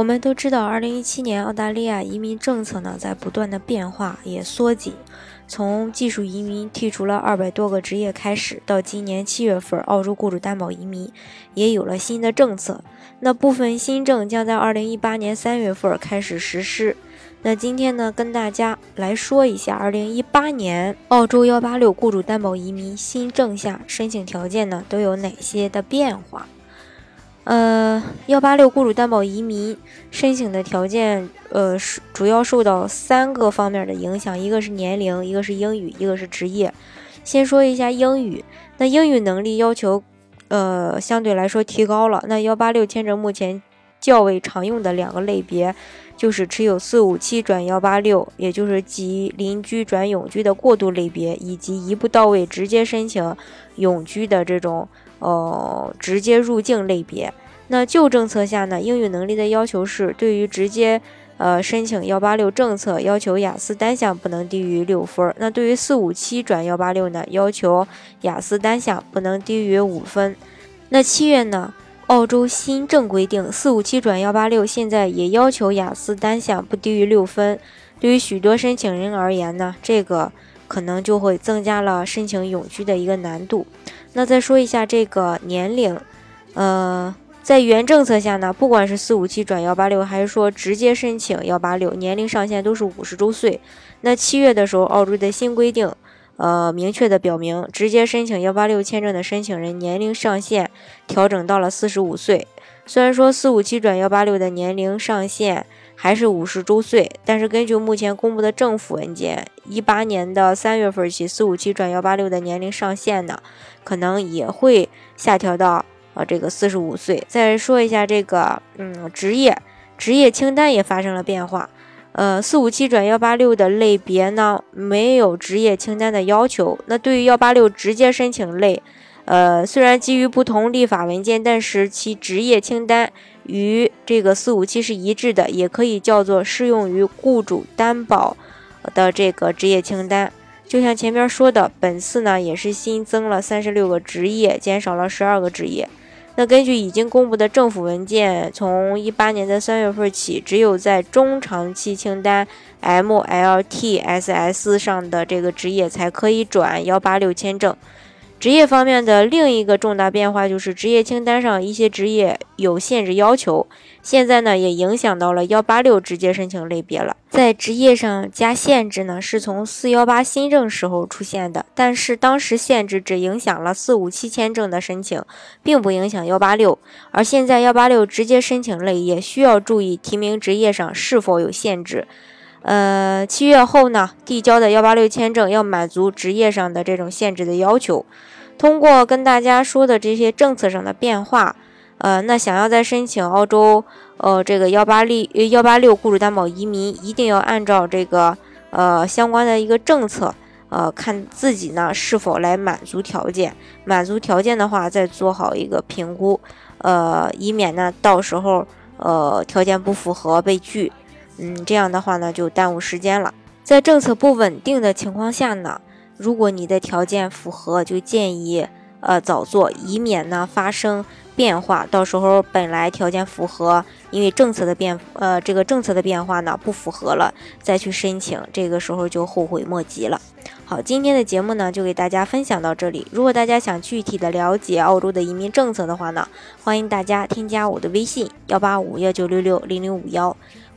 我们都知道，二零一七年澳大利亚移民政策呢在不断的变化，也缩紧。从技术移民剔除了二百多个职业开始，到今年七月份，澳洲雇主担保移民也有了新的政策。那部分新政将在二零一八年三月份开始实施。那今天呢，跟大家来说一下二零一八年澳洲幺八六雇主担保移民新政下申请条件呢都有哪些的变化。呃，幺八六雇主担保移民申请的条件，呃，是主要受到三个方面的影响，一个是年龄，一个是英语，一个是职业。先说一下英语，那英语能力要求，呃，相对来说提高了。那幺八六签证目前较为常用的两个类别，就是持有四五七转幺八六，也就是即邻居转永居的过渡类别，以及一步到位直接申请永居的这种。呃，直接入境类别。那旧政策下呢，英语能力的要求是，对于直接呃申请幺八六政策，要求雅思单项不能低于六分。那对于四五七转幺八六呢，要求雅思单项不能低于五分。那七月呢，澳洲新政规定，四五七转幺八六现在也要求雅思单项不低于六分。对于许多申请人而言呢，这个可能就会增加了申请永居的一个难度。那再说一下这个年龄，呃，在原政策下呢，不管是四五七转幺八六，还是说直接申请幺八六，年龄上限都是五十周岁。那七月的时候，澳洲的新规定，呃，明确的表明，直接申请幺八六签证的申请人年龄上限调整到了四十五岁。虽然说四五七转幺八六的年龄上限。还是五十周岁，但是根据目前公布的政府文件，一八年的三月份起，四五七转幺八六的年龄上限呢，可能也会下调到呃这个四十五岁。再说一下这个嗯职业，职业清单也发生了变化，呃四五七转幺八六的类别呢没有职业清单的要求，那对于幺八六直接申请类。呃，虽然基于不同立法文件，但是其职业清单与这个四五七是一致的，也可以叫做适用于雇主担保的这个职业清单。就像前面说的，本次呢也是新增了三十六个职业，减少了十二个职业。那根据已经公布的政府文件，从一八年的三月份起，只有在中长期清单 MLTSS 上的这个职业才可以转幺八六签证。职业方面的另一个重大变化就是职业清单上一些职业有限制要求，现在呢也影响到了幺八六直接申请类别了。在职业上加限制呢，是从四幺八新政时候出现的，但是当时限制只影响了四五七签证的申请，并不影响幺八六。而现在幺八六直接申请类也需要注意提名职业上是否有限制。呃，七月后呢，递交的幺八六签证要满足职业上的这种限制的要求。通过跟大家说的这些政策上的变化，呃，那想要再申请澳洲，呃，这个幺八六幺八六雇主担保移民，一定要按照这个呃相关的一个政策，呃，看自己呢是否来满足条件，满足条件的话，再做好一个评估，呃，以免呢到时候呃条件不符合被拒。嗯，这样的话呢，就耽误时间了。在政策不稳定的情况下呢，如果你的条件符合，就建议呃早做，以免呢发生变化。到时候本来条件符合，因为政策的变呃这个政策的变化呢不符合了，再去申请，这个时候就后悔莫及了。好，今天的节目呢就给大家分享到这里。如果大家想具体的了解澳洲的移民政策的话呢，欢迎大家添加我的微信幺八五幺九六六零零五幺。